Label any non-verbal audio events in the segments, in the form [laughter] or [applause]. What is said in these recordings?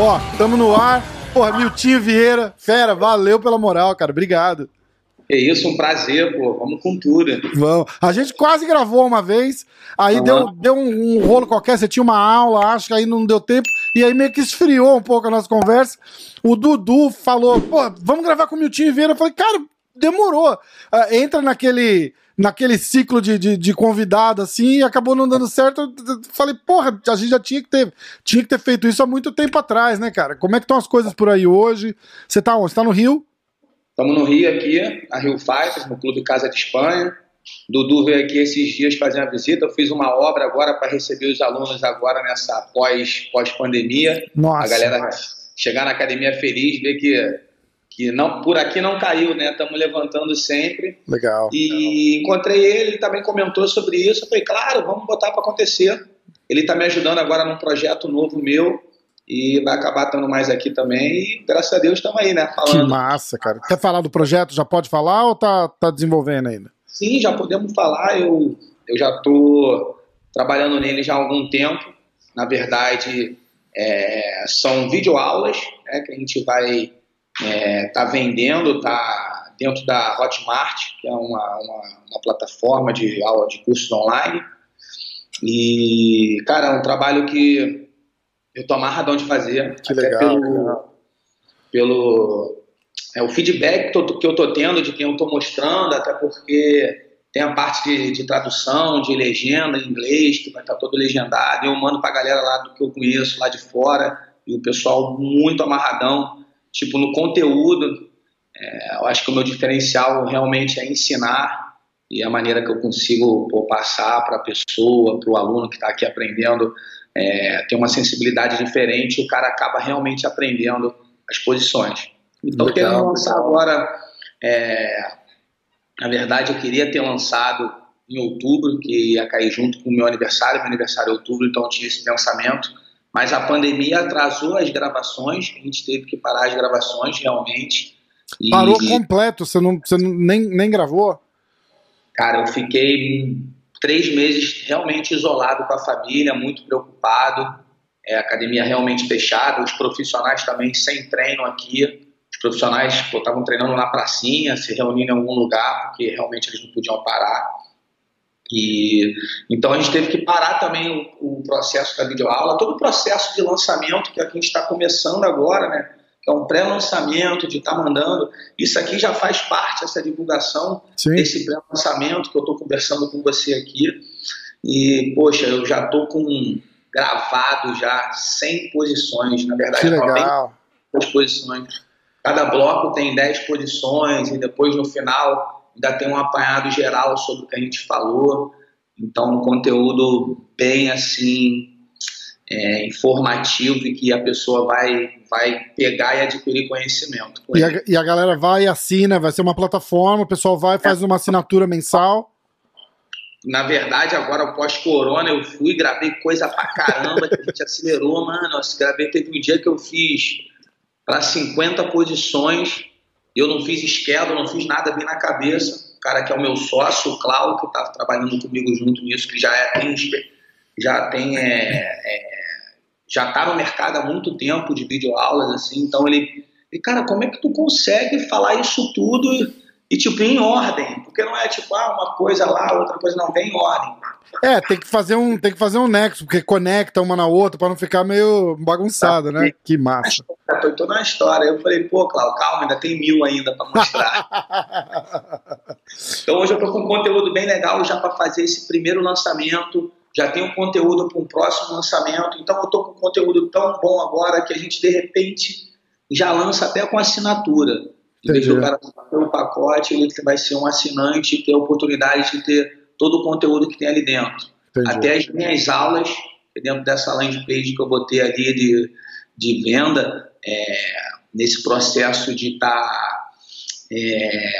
Ó, tamo no ar. Porra, Miltinho Vieira, fera, valeu pela moral, cara. Obrigado. É isso, um prazer, pô. Vamos com tudo. Vamos. A gente quase gravou uma vez, aí uhum. deu, deu um, um, rolo qualquer, você tinha uma aula, acho que aí não deu tempo, e aí meio que esfriou um pouco a nossa conversa. O Dudu falou, pô, vamos gravar com o Miltinho Vieira. Eu falei, cara, demorou. Uh, entra naquele naquele ciclo de, de, de, convidado assim e acabou não dando certo. Eu falei, porra, a gente já tinha que ter, tinha que ter feito isso há muito tempo atrás, né, cara? Como é que estão as coisas por aí hoje? Você tá onde? Você tá no Rio? Estamos no Rio aqui, a Rio Fighters, no Clube Casa de Espanha. Dudu veio aqui esses dias fazer uma visita. Eu fiz uma obra agora para receber os alunos agora nessa pós, pós-pandemia. Nossa. A galera chegar na academia feliz, ver que que não por aqui não caiu, né? Estamos levantando sempre. Legal. E encontrei ele, ele também comentou sobre isso. Eu falei, claro, vamos botar para acontecer. Ele está me ajudando agora num projeto novo meu e vai acabar estando mais aqui também. E graças a Deus estamos aí, né? Falando. Que massa, cara. Quer falar do projeto? Já pode falar ou tá, tá desenvolvendo ainda? Sim, já podemos falar. Eu, eu já estou trabalhando nele já há algum tempo. Na verdade, é, são videoaulas né, que a gente vai está é, tá vendendo, está dentro da Hotmart, que é uma, uma, uma, plataforma de aula de cursos online. E, cara, é um trabalho que eu tô amarradão de fazer. Que legal. Pelo, pelo é, o feedback que eu, que eu tô tendo de quem eu tô mostrando, até porque tem a parte de, de, tradução, de legenda em inglês, que vai estar tá todo legendado. Eu mando para a galera lá do que eu conheço, lá de fora, e o pessoal muito amarradão tipo, no conteúdo, é, eu acho que o meu diferencial realmente é ensinar e a maneira que eu consigo pô, passar para a pessoa, para o aluno que está aqui aprendendo, é, tem uma sensibilidade diferente, o cara acaba realmente aprendendo as posições. Então, Legal. querendo lançar agora, é, na verdade, eu queria ter lançado em outubro, que ia cair junto com o meu aniversário, meu aniversário é outubro, então eu tinha esse pensamento mas a pandemia atrasou as gravações, a gente teve que parar as gravações realmente. E... Parou completo, você, não, você nem, nem gravou? Cara, eu fiquei três meses realmente isolado com a família, muito preocupado. É, a academia realmente fechada, os profissionais também sem treino aqui. Os profissionais estavam treinando na pracinha, se reunindo em algum lugar, porque realmente eles não podiam parar. E, então a gente teve que parar também o, o processo da videoaula, todo o processo de lançamento que a gente está começando agora, né? Que é um pré-lançamento, de estar tá mandando. Isso aqui já faz parte, essa divulgação Sim. desse pré-lançamento que eu estou conversando com você aqui. E, poxa, eu já estou com gravado já 100 posições, na verdade, que legal. 90 posições. Cada bloco tem 10 posições e depois no final ainda tem um apanhado geral sobre o que a gente falou, então um conteúdo bem assim é, informativo e que a pessoa vai, vai pegar e adquirir conhecimento. E a, e a, galera vai e assina, vai ser uma plataforma, o pessoal vai faz uma assinatura mensal. Na verdade, agora pós-corona, eu fui, gravei coisa pra caramba, que a gente acelerou, mano. Eu gravei, teve um dia que eu fiz para 50 posições eu não fiz esquerda, não fiz nada bem na cabeça. O cara que é o meu sócio, o Cláudio, que está trabalhando comigo junto nisso, que já é, já tem é, é, já está no mercado há muito tempo de videoaulas, assim, então ele, ele, cara, como é que tu consegue falar isso tudo e, tipo, em ordem? Porque não é tipo, ah, uma coisa lá, outra coisa não, vem em ordem. É, tem que fazer um, tem que fazer um nexo, porque conecta uma na outra para não ficar meio bagunçado, né? Que massa. Eu tô na história. Eu falei, pô, Cláudio, calma, ainda tem mil ainda para mostrar. [laughs] então hoje eu tô com um conteúdo bem legal já para fazer esse primeiro lançamento. Já tenho conteúdo para um próximo lançamento. Então eu tô com um conteúdo tão bom agora que a gente de repente já lança até com assinatura. Em vez do cara ter um pacote, ele vai ser um assinante e ter a oportunidade de ter todo o conteúdo que tem ali dentro. Entendi. Até as minhas aulas, dentro dessa landing page que eu botei ali de, de venda, é, nesse processo de estar tá, é,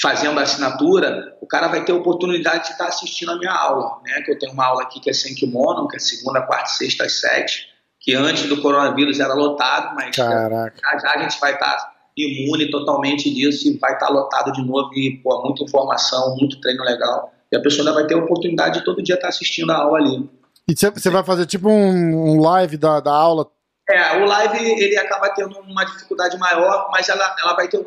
fazendo a assinatura, o cara vai ter a oportunidade de estar tá assistindo a minha aula. Né? Que eu tenho uma aula aqui que é sem kimono, que é segunda, quarta, sexta às sete, que antes do coronavírus era lotado, mas já, já, a gente vai estar tá imune totalmente disso e vai estar lotado de novo e, pô, muita informação, muito treino legal. E a pessoa ainda vai ter a oportunidade de todo dia estar assistindo a aula ali. E você vai fazer tipo um, um live da, da aula? É, o live ele acaba tendo uma dificuldade maior, mas ela, ela vai ter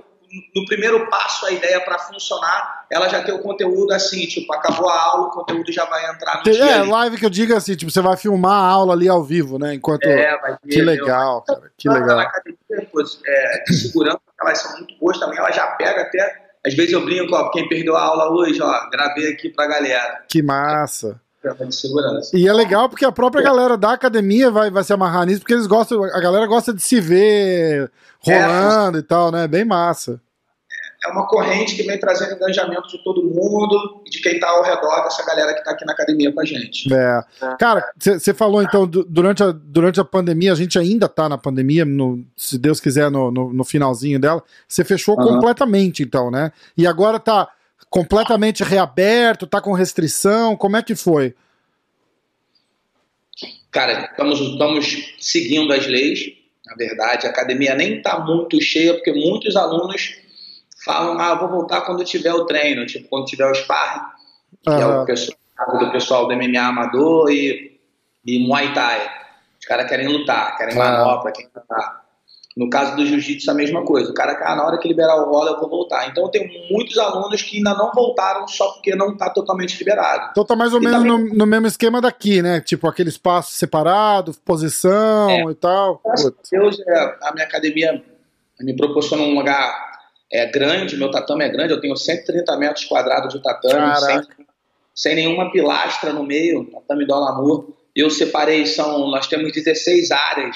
no primeiro passo a ideia para funcionar, ela já tem o conteúdo assim, tipo, acabou a aula, o conteúdo já vai entrar no É, dia live que eu digo assim, tipo, você vai filmar a aula ali ao vivo, né? Enquanto. É, vai ter, que legal, meu, cara. Que legal. Na academia, é, de segurança, elas são muito boas também, ela já pega até. Às vezes eu brinco, ó, quem perdeu a aula hoje, ó, gravei aqui pra galera. Que massa. De segurança. E é legal porque a própria galera da academia vai, vai se amarrar nisso, porque eles gostam, a galera gosta de se ver rolando é, e tal, né? Bem massa é uma corrente que vem trazendo engajamento de todo mundo e de quem está ao redor dessa galera que está aqui na academia com a gente. É. Cara, você falou então, durante a, durante a pandemia, a gente ainda está na pandemia, no, se Deus quiser, no, no, no finalzinho dela, você fechou uhum. completamente, então, né? E agora está completamente reaberto, está com restrição, como é que foi? Cara, estamos, estamos seguindo as leis, na verdade, a academia nem está muito cheia, porque muitos alunos falam, ah, vou voltar quando tiver o treino, tipo, quando tiver o sparring, que é o pessoal, do pessoal do MMA amador e, e Muay Thai. Os caras querem lutar, querem manobra, querem lutar. No caso do jiu-jitsu, a mesma coisa. O cara, ah, na hora que liberar o rola, eu vou voltar. Então, eu tenho muitos alunos que ainda não voltaram só porque não está totalmente liberado. Então, tá mais ou e menos também... no, no, mesmo esquema daqui, né? Tipo, aquele espaço separado, posição é. e tal. Deus, é, a minha academia me proporciona um lugar é grande, meu tatame é grande, eu tenho 130 metros quadrados de tatame, sem, sem, nenhuma pilastra no meio, tatame do Alamur. Eu separei, são, nós temos 16 áreas,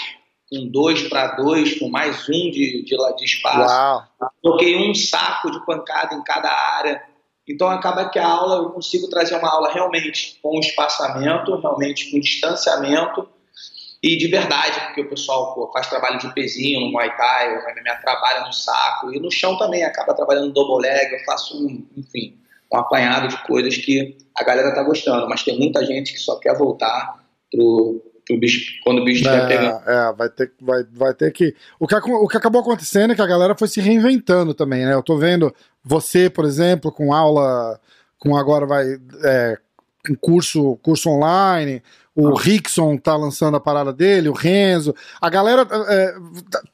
com dois para dois, com mais um de, de, de espaço. Coloquei um saco de pancada em cada área. Então acaba que a aula, eu consigo trazer uma aula realmente com espaçamento, realmente com distanciamento, e de verdade, porque o pessoal pô, faz trabalho de pezinho no Muay Thai, o MMA trabalha no saco, e no chão também acaba trabalhando double leg, eu faço, um, enfim, um apanhado de coisas que a galera tá gostando, mas tem muita gente que só quer voltar pro, pro bicho, quando o bicho estiver é, pegando. É, vai ter, vai, vai ter que... O, que... o que acabou acontecendo é que a galera foi se reinventando também, né? Eu tô vendo você, por exemplo, com aula, com agora vai... É, um curso, curso online, o Rickson tá lançando a parada dele, o Renzo. A galera é,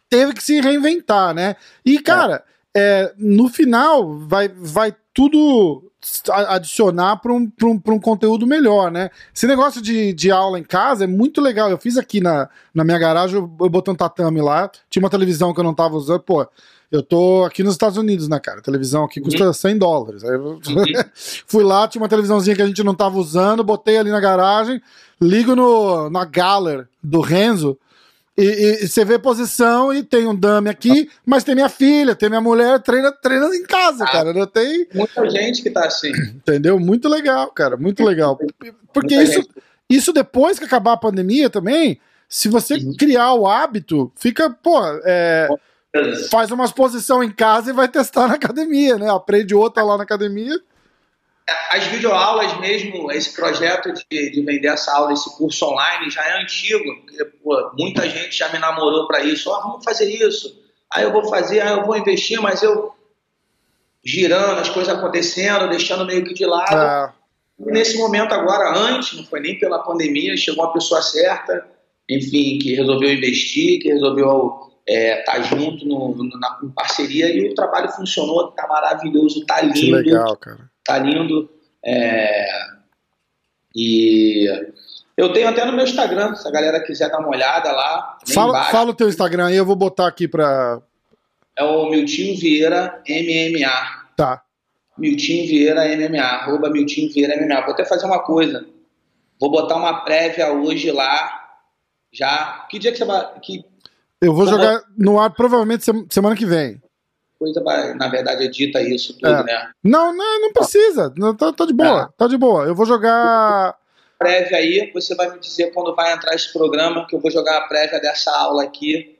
teve que se reinventar, né? E, cara, é, no final vai, vai tudo adicionar para um, um, um conteúdo melhor, né? Esse negócio de, de aula em casa é muito legal. Eu fiz aqui na, na minha garagem, eu, eu botei um tatame lá, tinha uma televisão que eu não tava usando, pô. Eu tô aqui nos Estados Unidos, né, cara? A televisão aqui custa uhum. 100 dólares. Aí eu uhum. [laughs] fui lá, tinha uma televisãozinha que a gente não tava usando, botei ali na garagem, ligo no, na Galler do Renzo. E, e, você vê posição e tem um dame aqui, mas tem minha filha, tem minha mulher, treina, treina em casa, ah, cara. Não tem. Muita gente que tá assim. Entendeu? Muito legal, cara. Muito legal. Porque isso, isso depois que acabar a pandemia também, se você uhum. criar o hábito, fica, pô, é, faz uma exposição em casa e vai testar na academia, né? Aprende outra lá na academia as videoaulas mesmo, esse projeto de, de, vender essa aula, esse curso online, já é antigo. Porque, pô, muita gente já me namorou para isso. Vamos fazer isso. Aí eu vou fazer, aí eu vou investir, mas eu girando, as coisas acontecendo, deixando meio que de lado. Ah. E nesse momento agora, antes, não foi nem pela pandemia, chegou uma pessoa certa, enfim, que resolveu investir, que resolveu é, tá junto no, no, na em parceria e o trabalho funcionou, tá maravilhoso, tá lindo. Que legal, cara tá lindo. É, e eu tenho até no meu Instagram, se a galera quiser dar uma olhada lá. Fala, fala o teu Instagram aí, eu vou botar aqui pra. É o Miltinho Vieira MMA. Tá. Miltinho Vieira MMA, arroba Miltinho Vieira MMA. Vou até fazer uma coisa. Vou botar uma prévia hoje lá. Já. Que dia que você vai. Que... Eu vou jogar no ar provavelmente semana que vem coisa, na verdade, edita isso tudo, é. né? Não, não, não precisa. Não, tá, tá de boa, é. tá de boa. Eu vou jogar. Prévia aí, você vai me dizer quando vai entrar esse programa, que eu vou jogar a prévia dessa aula aqui,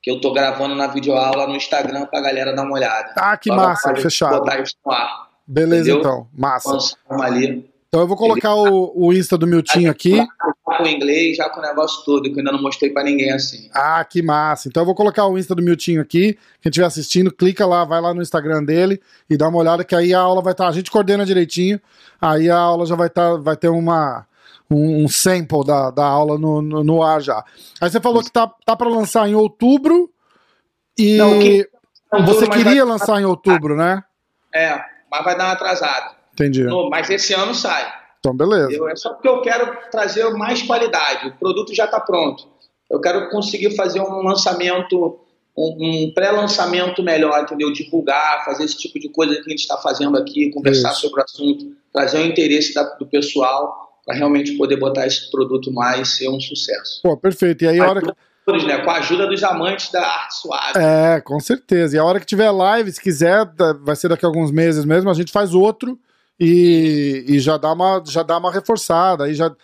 que eu tô gravando na videoaula no Instagram pra galera dar uma olhada. Ah, que massa, fechado. Botar isso no ar. Beleza, Entendeu? então. Massa. ali. Então eu vou colocar o, o Insta do Miltinho aqui. Já com o inglês, já com o negócio todo, que eu ainda não mostrei para ninguém assim. Ah, que massa. Então eu vou colocar o Insta do Miltinho aqui. Quem estiver assistindo, clica lá, vai lá no Instagram dele e dá uma olhada que aí a aula vai estar. Tá, a gente coordena direitinho, aí a aula já vai, tá, vai ter uma, um, um sample da, da aula no, no, no, ar já. Aí você falou que tá, tá para lançar em outubro e não, que... você queria vai... lançar em outubro, né? É, mas vai dar uma atrasada. Entendi. No, mas esse ano sai. Então, beleza. Eu, é só porque eu quero trazer mais qualidade. O produto já está pronto. Eu quero conseguir fazer um lançamento, um, um pré-lançamento melhor, entendeu? Divulgar, fazer esse tipo de coisa que a gente está fazendo aqui, conversar Isso. sobre o assunto, trazer o interesse da, do pessoal para realmente poder botar esse produto mais ser um sucesso. Pô, perfeito. E aí, a hora que né, com a ajuda dos amantes da arte suave. É, com certeza. E a hora que tiver live, se quiser, vai ser daqui a alguns meses mesmo, a gente faz outro e, e já dá uma já dá uma reforçada aí já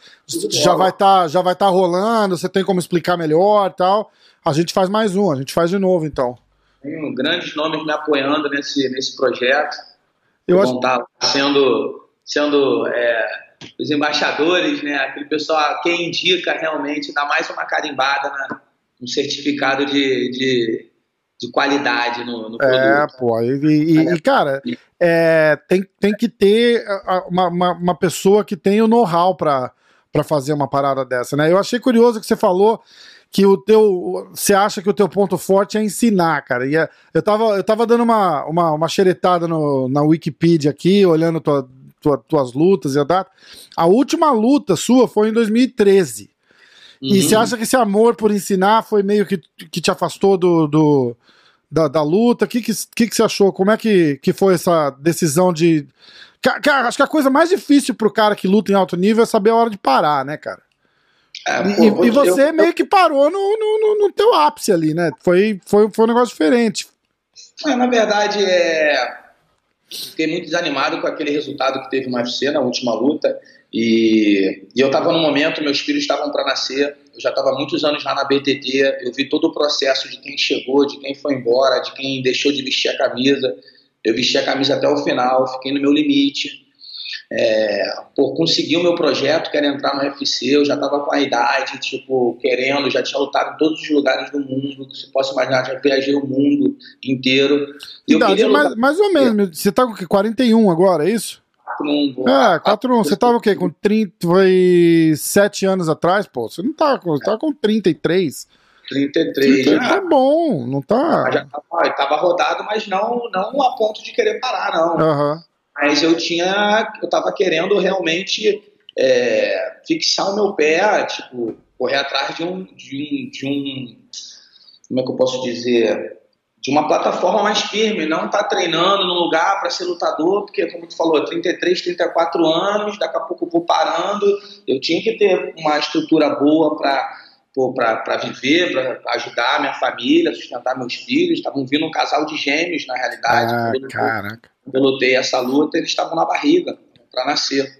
já vai estar tá, já vai estar tá rolando você tem como explicar melhor tal. A gente faz mais um a gente faz de novo então. Tem grandes nomes me apoiando nesse nesse projeto. Eu acho tá sendo sendo é, os embaixadores né? Aquele pessoal quem indica realmente dá mais uma carimbada na, um certificado de, de de qualidade no, no é, produto. É, pô, e, e, e cara, é, tem, tem que ter uma, uma, uma pessoa que tem o know-how para fazer uma parada dessa, né? Eu achei curioso que você falou que o teu. Você acha que o teu ponto forte é ensinar, cara. E é, eu, tava, eu tava dando uma, uma, uma xeretada no, na Wikipedia aqui, olhando tua, tua, tuas lutas e a data. A última luta sua foi em 2013. Uhum. E você acha que esse amor por ensinar foi meio que, que te afastou do, do da, da luta? O que, que, que, que você achou? Como é que, que foi essa decisão de. Cara, acho que a coisa mais difícil pro cara que luta em alto nível é saber a hora de parar, né, cara? É, e, pô, e, você eu, meio que parou no, no, no, teu ápice ali, né? Foi, foi, foi um negócio diferente. É, na verdade, é... fiquei muito desanimado com aquele resultado que teve no UFC na última luta. E, e eu estava no momento, meus filhos estavam para nascer, eu já estava muitos anos lá na BTT, eu vi todo o processo de quem chegou, de quem foi embora, de quem deixou de vestir a camisa. Eu vesti a camisa até o final, fiquei no meu limite. É, por conseguir o meu projeto, quero entrar no UFC, eu já estava com a idade, tipo, querendo, já tinha lutado em todos os lugares do mundo, que você possa imaginar, já viajei o mundo inteiro. E idade, mais, mais ou menos, você está com 41 agora, é isso? 4-1. É, 4-1. Você tava o quê? Com 30. Foi 7 anos atrás, pô. Você não tava com. Você tava com 33. 33. Já. Tá bom, não tá. Já tava, tava rodado, mas não, não a ponto de querer parar, não. Uhum. Mas eu tinha. Eu tava querendo realmente é, fixar o meu pé, tipo, correr atrás de um, de um. de um. Como é que eu posso dizer? De uma plataforma mais firme, não estar tá treinando num lugar para ser lutador, porque, como tu falou, 33, 34 anos, daqui a pouco eu vou parando. Eu tinha que ter uma estrutura boa para viver, para ajudar minha família, sustentar meus filhos. Estavam vindo um casal de gêmeos, na realidade. Ah, quando, caraca. Quando eu lutei essa luta, eles estavam na barriga para nascer.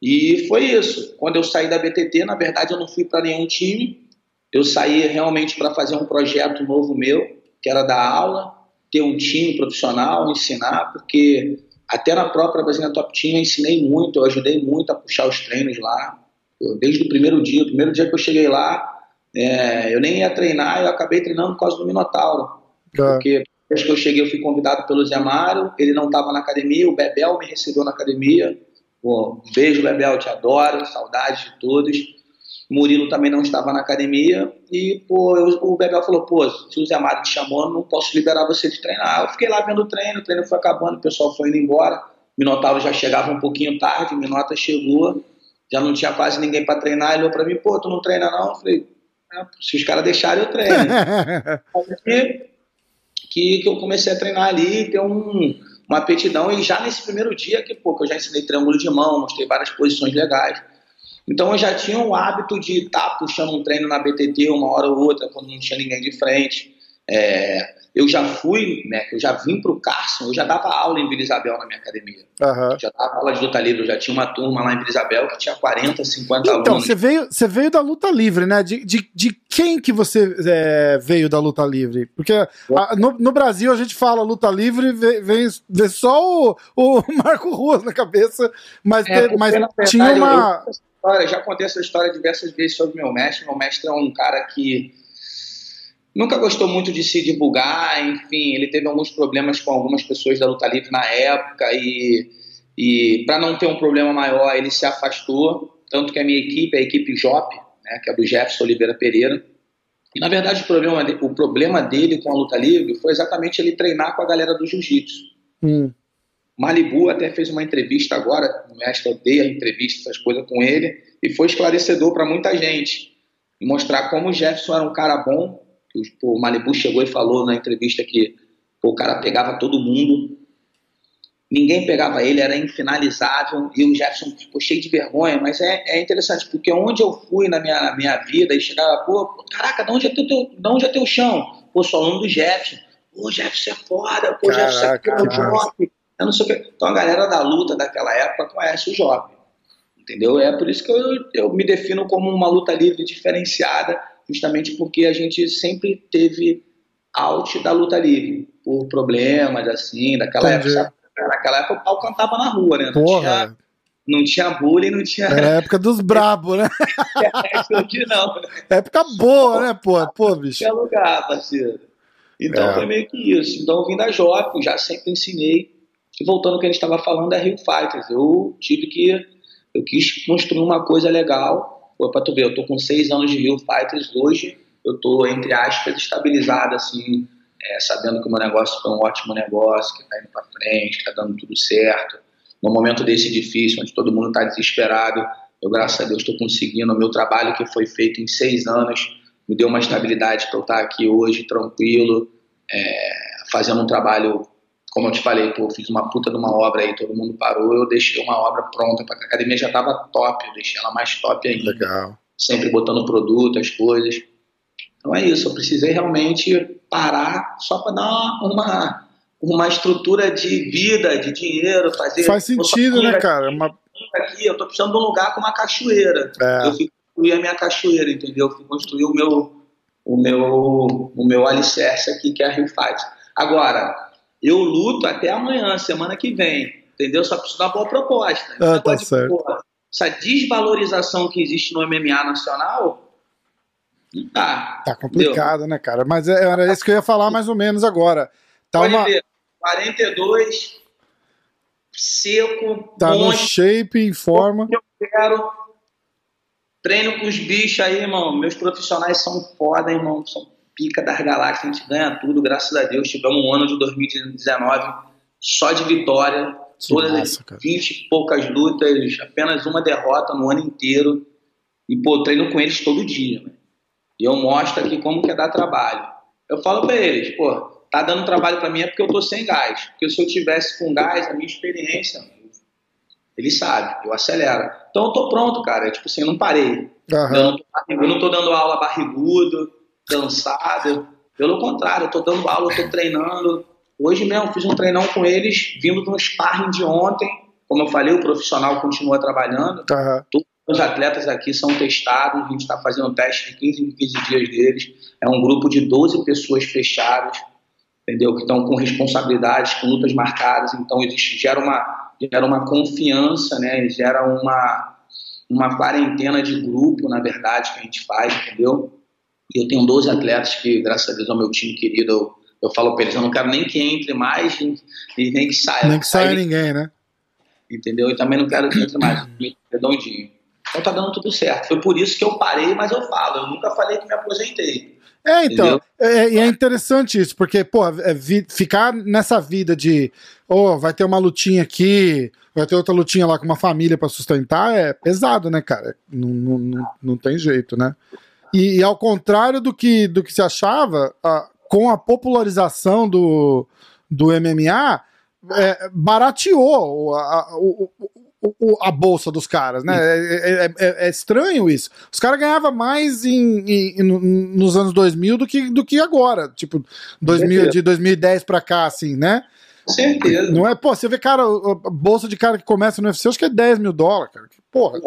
E foi isso. Quando eu saí da BTT, na verdade, eu não fui para nenhum time. Eu saí realmente para fazer um projeto novo meu que era dar aula, ter um time profissional, ensinar, porque até na própria Brasília Top Team eu ensinei muito, eu ajudei muito a puxar os treinos lá. Eu, desde o primeiro dia, o primeiro dia que eu cheguei lá, é, eu nem ia treinar, eu acabei treinando por causa do Minotauro. É. Porque desde que eu cheguei, eu fui convidado pelo Zé Mário, ele não estava na academia, o Bebel me recebeu na academia. Pô, beijo, Bebel, te adoro, saudades de todos. Murilo também não estava na academia e pô, eu, o Bebel falou, pô, se o Zé Mário te chamou, não posso liberar você de treinar. Eu fiquei lá vendo o treino, o treino foi acabando, o pessoal foi indo embora, Minotauro já chegava um pouquinho tarde, Minota chegou, já não tinha quase ninguém para treinar, ele olhou para mim, pô, tu não treina não? Eu falei, ah, se os caras deixarem eu treino. [laughs] Aí, que, que eu comecei a treinar ali, ter um, uma aptidão, e já nesse primeiro dia que, pô, que eu já ensinei triângulo de mão, mostrei várias posições legais, então eu já tinha o hábito de estar tá puxando um treino na BTT uma hora ou outra, quando não tinha ninguém de frente. É, eu já fui, né, eu já vim pro Carson, eu já dava aula em Vila Isabel na minha academia. Uhum. Já dava aula de luta livre, eu já tinha uma turma lá em Vila Isabel que tinha 40, 50 então, alunos. Então, você veio, você veio da luta livre, né? De, de, de quem que você é, veio da luta livre? Porque a, no, no, Brasil a gente fala luta livre, vem, vem, só o, o [laughs] Marco Ruas na cabeça, mas, é, te, mas tinha uma... Eu, eu, já contei essa história diversas vezes sobre meu mestre. Meu mestre é um cara que Nunca gostou muito de se divulgar, enfim, ele teve alguns problemas com algumas pessoas da luta livre na época e, e para não ter um problema maior, ele se afastou. Tanto que a minha equipe, a equipe JOP, né, que é do Jefferson Oliveira Pereira, e na verdade o problema, o problema dele com a luta livre foi exatamente ele treinar com a galera do jiu-jitsu. Hum. Malibu até fez uma entrevista agora, o mestre odeia entrevista, essas coisas com ele, e foi esclarecedor para muita gente. Mostrar como o Jefferson era um cara bom, o Malibu chegou e falou na entrevista que pô, o cara pegava todo mundo, ninguém pegava ele, era infinalizável, e o Jefferson ficou cheio de vergonha, mas é, é interessante, porque onde eu fui na minha, na minha vida e chegava, pô, caraca, de onde é teu, teu, de onde é teu chão? Pô, sou aluno do Jefferson, pô, Jefferson é foda, pô, caraca, Jefferson é Job, eu não sei o. Então a galera da luta daquela época conhece o Job, entendeu? É por isso que eu, eu me defino como uma luta livre diferenciada, justamente porque a gente sempre teve out da luta livre, por problemas assim, daquela Entendi. época. Naquela época o pau cantava na rua, né? Não Porra. Tinha, não tinha bullying, não tinha. Era a época dos brabos, né? é, [laughs] não. Época boa, né, pô? Pô, bicho. Qualquer lugar, parceiro. Então é. foi meio que isso. Então eu vim da Jop, já sempre ensinei. E voltando ao que a gente estava falando, é Rio Fighters. Eu tive que. Eu quis construir uma coisa legal Pô, pra tu ver, eu tô com seis anos de Rio Fighters hoje, eu tô, entre aspas, estabilizado, assim, é, sabendo que o meu negócio foi um ótimo negócio, que tá indo pra frente, que tá dando tudo certo. No momento desse difícil, onde todo mundo tá desesperado, eu, graças a Deus, estou conseguindo. O meu trabalho que foi feito em seis anos me deu uma estabilidade para eu estar aqui hoje, tranquilo, é, fazendo um trabalho como eu te falei, pô, fiz uma puta de uma obra aí, todo mundo parou, eu deixei uma obra pronta, para a academia já tava top, eu deixei ela mais top ainda. Legal. Sempre botando produto, as coisas. Então é isso, eu precisei realmente parar só para dar uma, uma estrutura de vida, de dinheiro, fazer. Faz sentido, né, cara? Uma... Aqui, eu tô precisando de um lugar com uma cachoeira. É. Eu fui construir a minha cachoeira, entendeu? Eu fui construir o meu, o meu, o meu alicerce aqui, que é a Rio Fight. Agora, eu luto até amanhã, semana que vem, entendeu? Só preciso dar uma boa proposta. Ah, tá certo. Essa desvalorização que existe no MMA nacional, não tá. Tá complicado, né, cara? Mas é, era isso que eu ia falar mais ou menos agora. Tá Pode uma... ver, 42, seco, Tá no shape, em forma. Eu quero. Treino com os bichos aí, irmão. Meus profissionais são foda, irmão. São pica das galáxias, a gente ganha tudo, graças a Deus. Tivemos um ano de 2019 só de vitória, que todas massa, as 20 e poucas lutas, apenas uma derrota no ano inteiro. E, pô, treino com eles todo dia, né? E eu mostro aqui como que é dar trabalho. Eu falo para eles, pô, tá dando trabalho para mim é porque eu tô sem gás. Porque se eu tivesse com gás, a minha experiência, ele sabe, eu acelero. Então eu tô pronto, cara. tipo assim, eu não parei. Uhum. Eu, não tô, eu não tô dando aula barrigudo cansado. Pelo contrário, eu tô dando aula, eu tô treinando. Hoje mesmo fiz um treinão com eles, vindo de um sparring de ontem. Como eu falei, o profissional continua trabalhando. Uhum. Todos os atletas aqui são testados, a gente está fazendo teste de 15 em 15 dias deles. É um grupo de 12 pessoas fechadas, entendeu? Que estão com responsabilidades, com lutas marcadas. Então, existe, gera uma, gera uma confiança, né? Gera uma, uma quarentena de grupo, na verdade, que a gente faz, entendeu? E eu tenho 12 atletas que, graças a Deus, é o meu time querido. Eu, eu falo para eles, eu não quero nem que entre mais e nem que saia. Nem que saia ninguém, né? Entendeu? E também não quero que entre mais. Redondinho. Então tá dando tudo certo. Foi por isso que eu parei, mas eu falo. Eu nunca falei que me aposentei. É, então, é, e é, é, interessante isso, porque, pô, é, vi, ficar nessa vida de, oh, vai ter uma lutinha aqui, vai ter outra lutinha lá com uma família para sustentar, é pesado, né, cara? Não, não, não, não tem jeito, né? E, e, ao contrário do que, do que se achava, a, com a popularização do, do MMA, é, barateou a, a, o, o, a bolsa dos caras, né? É, é, é, é estranho isso. Os caras ganhavam mais em, em, nos anos 2000 do que, do que agora. Tipo, 2000, de 2010 pra cá, assim, né? Certeza. Não é, pô, você vê, cara, a bolsa de cara que começa no UFC, acho que é 10 mil dólares, cara. Porra,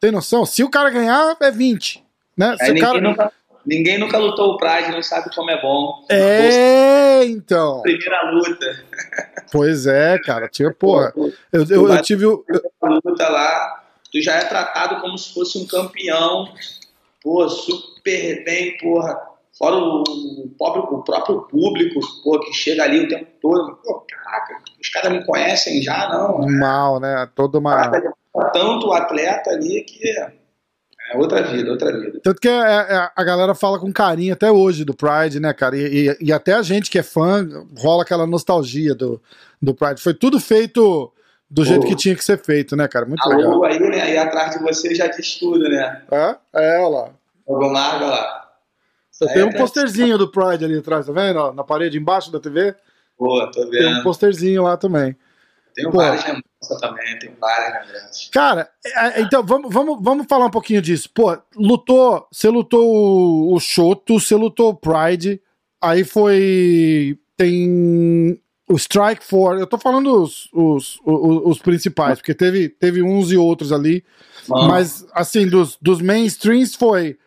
tem noção? Se o cara ganhar, é 20. Né? Se ninguém, cara... nunca, ninguém nunca lutou o Pride, não sabe como é bom. É, então. Primeira luta. Pois é, cara. Tinha, [laughs] porra. Eu, eu, eu tive. Eu... luta lá, tu já é tratado como se fosse um campeão. Pô, super bem, porra Fora o, próprio, o próprio público pô, que chega ali o tempo todo. Pô, caraca, os caras me conhecem já, não. Mal, né? Toda uma. Tanto atleta ali que é outra vida, outra vida. Tanto que a, é, a, é, a, galera fala com carinho até hoje do Pride, né, cara? E, e, e, até a gente que é fã rola aquela nostalgia do, do Pride. Foi tudo feito do jeito que tinha que ser feito, né, cara? Muito legal. aí, né? Aí atrás de você já diz tudo, né? É, é, olha lá. O Gomarga lá. Eu tenho um posterzinho do Pride ali atrás, tá vendo? Na parede embaixo da TV. Boa, tô vendo. Tem um posterzinho lá também. Tem várias lembranças também, tem várias lembranças. Cara, é, é, então vamos, vamos, vamos falar um pouquinho disso. Pô, lutou, você lutou o Shoto, você lutou o Pride, aí foi. Tem o Strike Force. Eu tô falando os, os, os, os principais, porque teve, teve uns e outros ali. Ah. Mas, assim, dos, dos mainstreams foi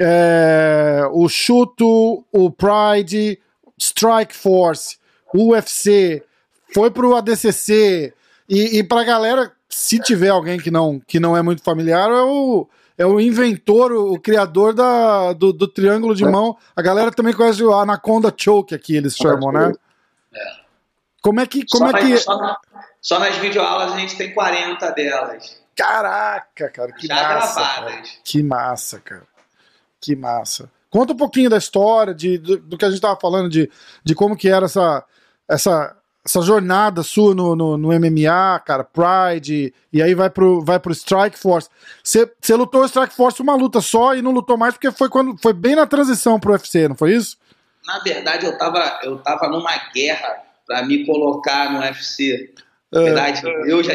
é, o Chuto, o Pride, Strike Force, UFC, foi pro ADCC e, e pra galera, se tiver alguém que não, que não é muito familiar, é o, é o inventor, o, o criador da, do, do, triângulo de mão. A galera também conhece o Anaconda Choke aqui, eles chamam, né? É. Como é que. Como só, é que... Só, na, só nas videoaulas a gente tem 40 delas. Caraca, cara, que Já massa. Cara. Que massa, cara. Que massa. Conta um pouquinho da história, de, do, do que a gente estava falando, de, de como que era essa, essa, essa jornada sua no, no, no, MMA, cara, Pride, e aí vai pro, vai pro Strike Force. Você lutou o Strike Force uma luta só e não lutou mais porque foi quando foi bem na transição pro UFC, não foi isso? Na verdade, eu tava, eu tava numa guerra para me colocar no UFC. Na é. verdade, é. eu já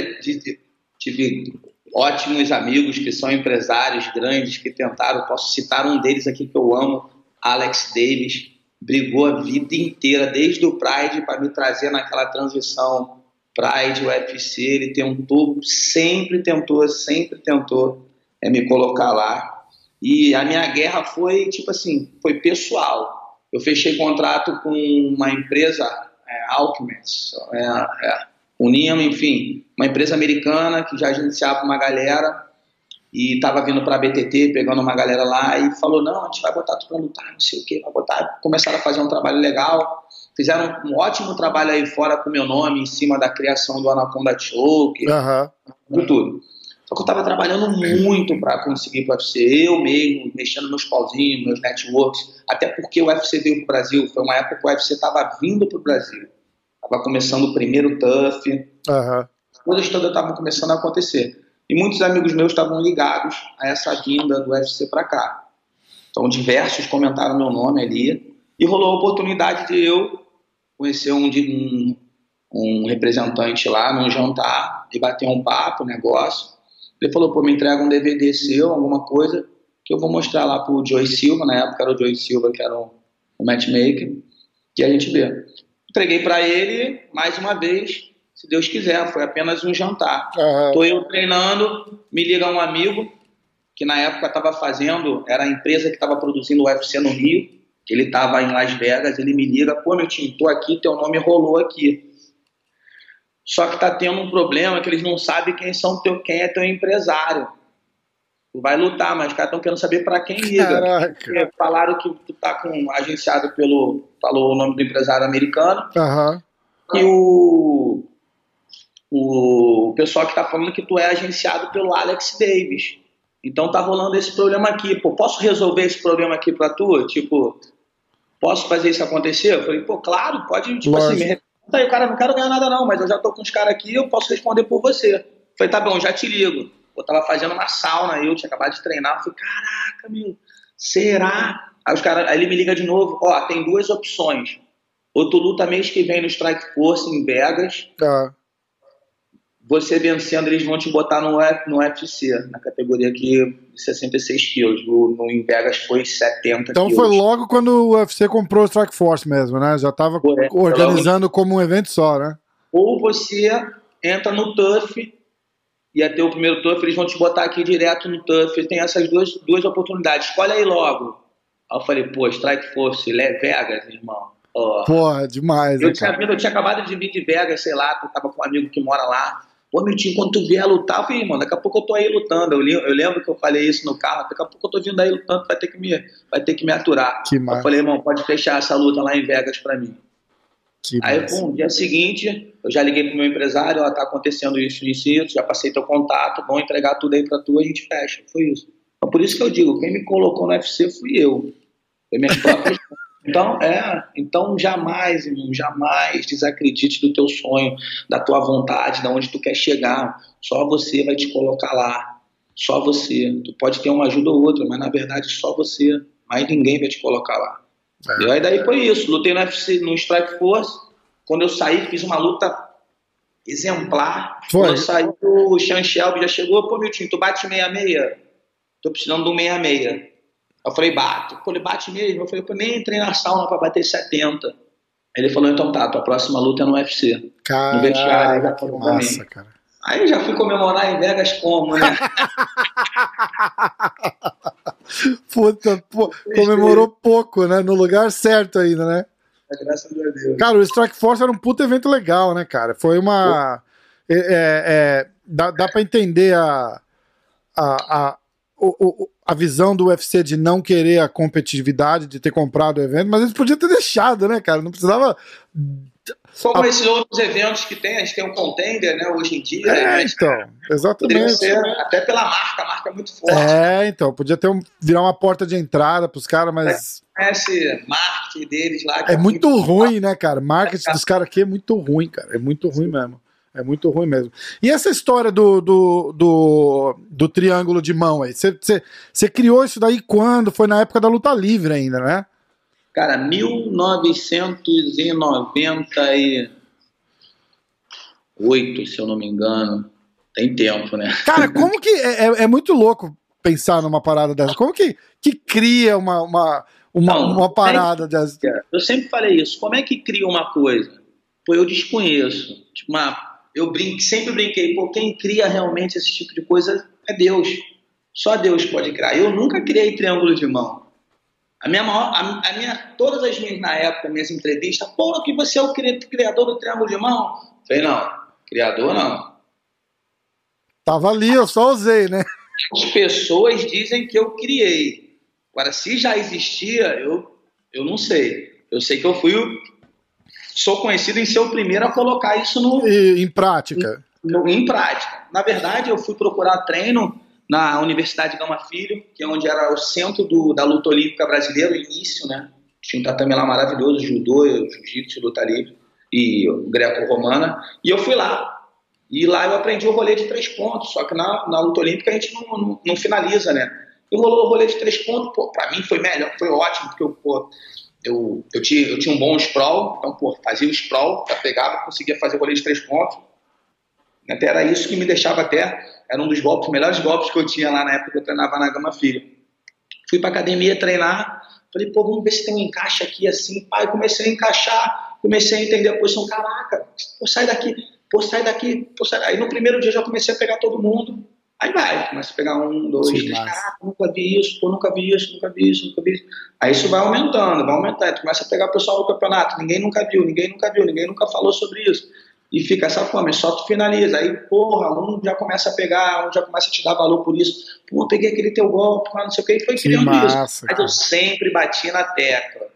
tive ótimos amigos que são empresários grandes que tentaram. Posso citar um deles aqui que eu amo, Alex Davis. Brigou a vida inteira, desde o Pride, para me trazer naquela transição Pride, UFC. Ele tentou, sempre tentou, sempre tentou é, me colocar lá. E a minha guerra foi, tipo assim, foi pessoal. Eu fechei contrato com uma empresa, é, Alchemist, é, é, enfim, uma empresa americana que já agenciava uma galera e estava vindo para a BTT, pegando uma galera lá e falou: não, a gente vai botar tu para lutar, não sei o que, vai botar. Começaram a fazer um trabalho legal, fizeram um ótimo trabalho aí fora com meu nome, em cima da criação do Anaconda Choke, uhum. tudo. Só que eu estava trabalhando muito para conseguir para o UFC, eu mesmo, mexendo meus pauzinhos, meus networks, até porque o UFC veio para o Brasil, foi uma época que o UFC estava vindo para o Brasil. Estava começando o primeiro TUF. Uhum. As coisas todas estavam começando a acontecer. E muitos amigos meus estavam ligados a essa vinda do UFC para cá. Então, diversos comentaram meu nome ali. E rolou a oportunidade de eu conhecer um, um, um representante lá num jantar e bater um papo, um negócio. Ele falou, pô, me entrega um DVD seu, alguma coisa, que eu vou mostrar lá pro Joey Silva, na época era o Joey Silva que era o, o matchmaker, e a gente vê. Entreguei para ele, mais uma vez, se Deus quiser, foi apenas um jantar. Estou uhum. eu treinando, me liga um amigo, que na época estava fazendo, era a empresa que estava produzindo o UFC no Rio, ele estava em Las Vegas, ele me liga, pô, meu time, tô aqui, teu nome rolou aqui. Só que tá tendo um problema que eles não sabem quem, são teu, quem é teu empresário. Tu vai lutar, mas os caras estão querendo saber para quem liga. Caraca. Falaram que tu tá com agenciado pelo falou o nome do empresário americano. Uhum. E o, o pessoal que está falando que tu é agenciado pelo Alex Davis. Então tá rolando esse problema aqui. Pô, posso resolver esse problema aqui para tu? Tipo, posso fazer isso acontecer? Eu falei, pô, claro, pode, tipo Lógico. assim, me representa aí, cara, não quero ganhar nada não, mas eu já tô com os caras aqui, eu posso responder por você. Eu falei, tá bom, já te ligo. Eu tava fazendo uma sauna, eu tinha acabado de treinar, eu falei, caraca, meu, será? Aí, os cara, aí ele me liga de novo, ó, tem duas opções. Ou tu luta mês que vem no Strike Force em Vegas. Tá. Você vencendo, eles vão te botar no, no UFC, na categoria aqui de 66 quilos. No, no, em Vegas foi 70 Então quilos. foi logo quando o UFC comprou o Strike Force mesmo, né? Já tava Foi, é. organizando como um evento só, né? Ou você entra no TUF, ia ter o primeiro TUF, eles vão te botar aqui direto no TUF. Tem essas duas, duas oportunidades. Escolhe aí logo. Aí eu falei, pô, Strike Force, Vegas, irmão. Ó. Porra, demais, Eu né, tinha, eu tinha acabado de vir de Vegas, sei lá, eu tava com um amigo que mora lá. Pô, Miltinho, quando tu vier lutar, eu falei, irmão, daqui a pouco eu tô aí lutando. Eu, eu lembro que eu falei isso no carro, daqui a pouco eu tô vindo aí lutando, vai ter que me, vai ter que me aturar. Que Eu massa, falei, irmão, pode fechar essa luta lá em Vegas pra mim. que Aí, massa. no dia seguinte, eu já liguei pro meu empresário, ó, tá acontecendo isso, isso, isso, já passei teu contato, vão entregar tudo aí pra tu, a gente fecha. Foi isso. Então, por isso que eu digo, quem me colocou no UFC fui eu. Foi minhas próprias... [laughs] Então, é, então jamais, irmão, jamais desacredite do teu sonho, da tua vontade, da onde tu quer chegar. Só você vai te colocar lá. Só você. Tu pode ter uma ajuda ou outra, mas na verdade só você. Mas ninguém vai te colocar lá. É. E aí daí foi isso. Lutei no UFC, no Strike Force. Quando eu saí, fiz uma luta exemplar. Foi. Quando eu saí, o Sean Shelby já chegou, pô, Miltinho, tu bate 66. Tô precisando um 66. Eu falei, bato. Pô, ele bate mesmo. Eu falei, pô, nem entrei na sauna pra bater 70. Ele falou, então tá, tua próxima luta é no UFC. Caralho, vestiário, já falou massa, mim. cara. Aí eu já fui comemorar em Vegas como, né? [laughs] Puta, pô, comemorou pouco, né? No lugar certo ainda, né? Graças a Deus. Cara, o Strike Force era um puta evento legal, né, cara? Foi uma. É, é, é, dá, dá pra entender a, a, a, o- o- a visão do UFC de não querer a competitividade, de ter comprado o evento, mas eles podiam ter deixado, né, cara? Não precisava. Como Ah. esses outros eventos que tem, a gente tem um contender, né, hoje em dia, né, É, mas então, exatamente. ser, até pela marca, a marca é muito forte. É, então, podia ter um, virar uma porta de entrada pros caras, mas Esse marketing deles lá. que é muito ruim, né, cara? Marketing dos caras aqui é muito ruim, cara. É muito ruim mesmo. É muito ruim mesmo. E essa história do, do, do, do triângulo de mão aí? Você- criou isso daí quando? Foi na época da luta livre ainda, né? Cara, 1998, se eu não me engano. Tem tempo, né? Cara, como que. É, é- é muito louco pensar numa parada dessa. Como que, que cria uma, uma, uma, Não, uma parada dessa? Eu sempre falei isso. Como é que cria uma coisa? Pô, eu desconheço. Tipo, uma, eu brinque, sempre brinquei. Pô, quem cria realmente esse tipo de coisa é Deus. Só Deus pode criar. Eu nunca criei triângulo de mão. A minha maior, a, a minha, todas as minhas na época, minhas entrevistas, pô, que você é o cri- criador do triângulo de mão? Falei, não, criador não. Tava ali, eu só usei, né? As pessoas dizem que eu criei. Agora, se já existia, eu, eu não sei. Eu sei que eu fui o. Sou conhecido em ser o primeiro a colocar isso no, E, em prática. no- em prática. Na verdade, eu fui procurar treino na Universidade Gama Filho, que é onde era o centro do, da luta olímpica brasileira, o início, né? Tinha um tatame lá maravilhoso, judô, jiu-jitsu, luta livre e greco-romana. E eu fui lá. E lá eu aprendi o rolê de três pontos, só que na, na luta olímpica a gente não, não, não finaliza, né? E rolou o rolê de três pontos, pô, pra mim foi melhor, foi ótimo, porque eu, pô, eu, eu, tinha, eu tinha um bom sprawl, então, pô, fazia o sprawl, já pegava, conseguia fazer o rolê de três pontos. Até era isso que me deixava até, era um dos golpes, melhores golpes que eu tinha lá na época que eu treinava na Gama Filho. Fui pra academia treinar, falei, pô, vamos ver se tem um encaixe aqui assim. Pai, comecei a encaixar, comecei a entender a posição. Caraca, pô, sai daqui, pô, sai daqui, pô, sai Aí no primeiro dia já comecei a pegar todo mundo. Aí vai, começa a pegar um, dois, Sim, três, caraca, nunca vi isso, pô, nunca vi isso, nunca vi isso, nunca vi isso. Aí isso vai aumentando, vai aumentando. Tu começa a pegar o pessoal do campeonato, ninguém nunca viu, ninguém nunca viu, ninguém nunca falou sobre isso. E fica essa fome, só tu finaliza. Aí, porra, um já começa a pegar, um já começa a te dar valor por isso. Pô, peguei aquele teu golpe, não sei o que, e foi Que criando isso. massa. Mas cara. eu sempre bati na tecla.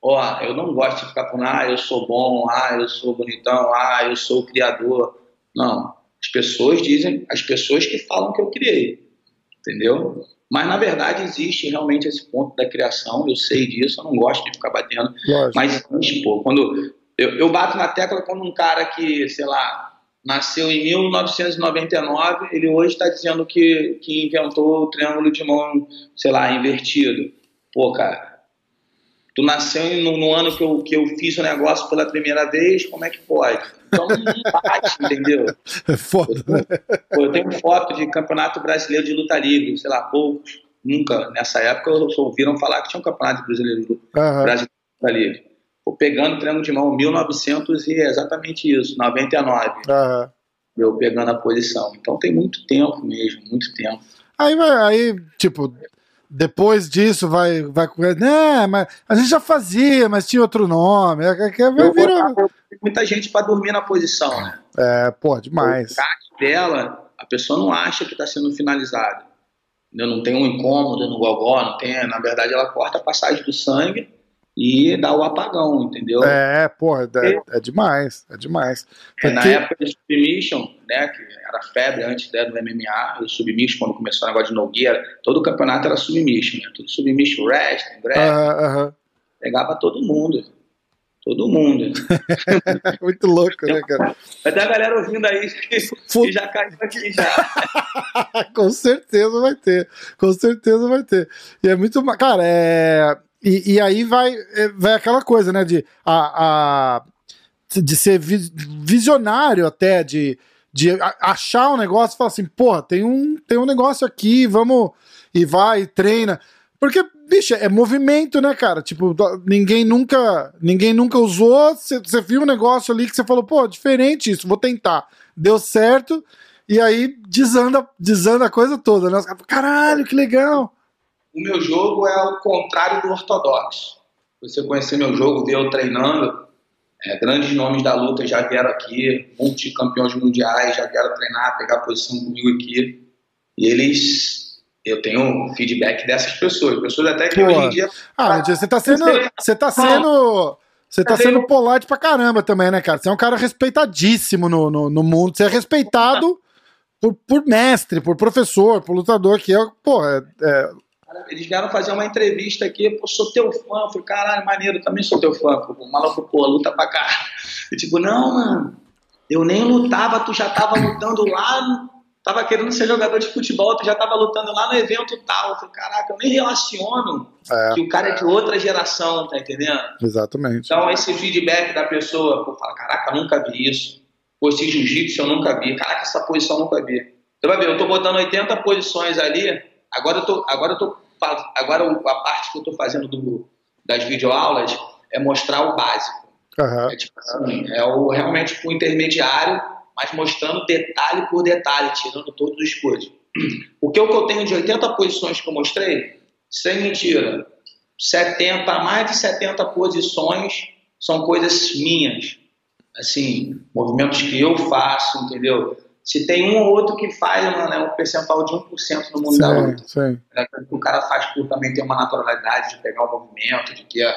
Ó, eu não gosto de ficar com, ah, eu sou bom, ah, eu sou bonitão, ah, eu sou o criador. Não. As pessoas dizem, as pessoas que falam que eu criei. Entendeu? Mas na verdade existe realmente esse ponto da criação, eu sei disso, eu não gosto de ficar batendo. Lógico. Mas, pô, quando eu, eu bato na tecla quando um cara que, sei lá, nasceu em 1999, ele hoje está dizendo que, que inventou o triângulo de mão, sei lá, invertido. Pô, cara, Tu nasceu no, no, ano que eu, que eu fiz o negócio pela primeira vez, como é que pode? Então não bate, [laughs] entendeu? É foda. Eu, tenho, eu tenho foto de campeonato brasileiro de luta livre, sei lá, poucos. Nunca, nessa época, ouviram falar que tinha um campeonato brasileiro de brasileiro de luta livre. Pô, pegando treino de mão, 1900 e é exatamente isso, 99. Aham. Eu pegando a posição. Então tem muito tempo mesmo, muito tempo. Aí aí, tipo, depois disso vai, vai, né, mas a gente já fazia, mas tinha outro nome. É, é, é, vai virar- muita gente para dormir na posição, né? é, pô, demais. O dela, a pessoa não acha que está sendo finalizado. Entendeu? Não tem um incômodo no gogó, não tem. Na verdade, ela corta a passagem do sangue e dá o apagão, entendeu? É, pô, é, é demais, é demais. É, na Porque- época de submission, né, que era febre antes né, do MMA, o submission, quando começou o negócio de Nogueira, todo o campeonato era submission, né, tudo submission wrestling, wrestling, Aham, aham. pegava todo mundo, todo mundo. [laughs] Muito louco, né, cara? Vai ter a galera ouvindo aí que, já caiu aqui já. [laughs] com certeza vai ter. Com certeza vai ter. E é muito. Cara, é. E, e aí vai, é, vai aquela coisa, né? De, a, a- de ser vi- visionário até, de, de achar um negócio e falar assim, porra, tem um, tem um negócio aqui, vamos. E vai, treina. Porque, bicho, é movimento, né, cara? Tipo, ninguém nunca, ninguém nunca usou. Você viu um negócio ali que você falou, pô, diferente isso, vou tentar. Deu certo. E aí desanda, desanda a coisa toda, né? Caralho, que legal. O meu jogo é o contrário do ortodoxo. Você conhecer meu jogo, ver eu treinando, é, grandes nomes da luta já vieram aqui, multicampeões mundiais já vieram treinar, pegar posição comigo aqui. E eles, eu tenho feedback dessas pessoas, pessoas até que Pô. hoje em dia Ah, você tá sendo. Você tá sendo. Você tá sendo polite pra caramba também, né, cara? Você é um cara respeitadíssimo no, no, no mundo. Você é respeitado por, por mestre, por professor, por lutador, que é, pô, é, é- Eles vieram fazer uma entrevista aqui, pô, sou teu fã. Eu falei, caralho, maneiro, também sou teu fã. Pô, o maluco, pô, luta pra cá. E tipo, não, mano, eu nem lutava, tu já tava lutando lá, tava querendo ser jogador de futebol, tu já tava lutando lá no evento tal. Eu falei, caraca, eu nem relaciono É. que o cara é de outra geração, tá entendendo? exatamente. Então, esse feedback da pessoa, pô, fala, caraca, nunca vi isso. Pô, esse jiu-jitsu eu nunca vi. Caraca, essa posição eu nunca vi. Você vai ver, eu tô botando 80 posições ali, agora eu tô, agora eu tô, agora o- a parte que eu tô fazendo do, das videoaulas é mostrar o básico. Aham. É tipo assim, é o, realmente o intermediário, mas mostrando detalhe por detalhe, tirando todas as coisas. Porque o que eu tenho de 80 posições que eu mostrei, sem mentira, 70, mais de 70 posições são coisas minhas. Assim, movimentos que eu faço, entendeu? Se tem um ou outro que faz, mano, é um percentual de 1% no mundo da Sim, luta. sim. É que o cara faz por também ter uma naturalidade de pegar o movimento, de ter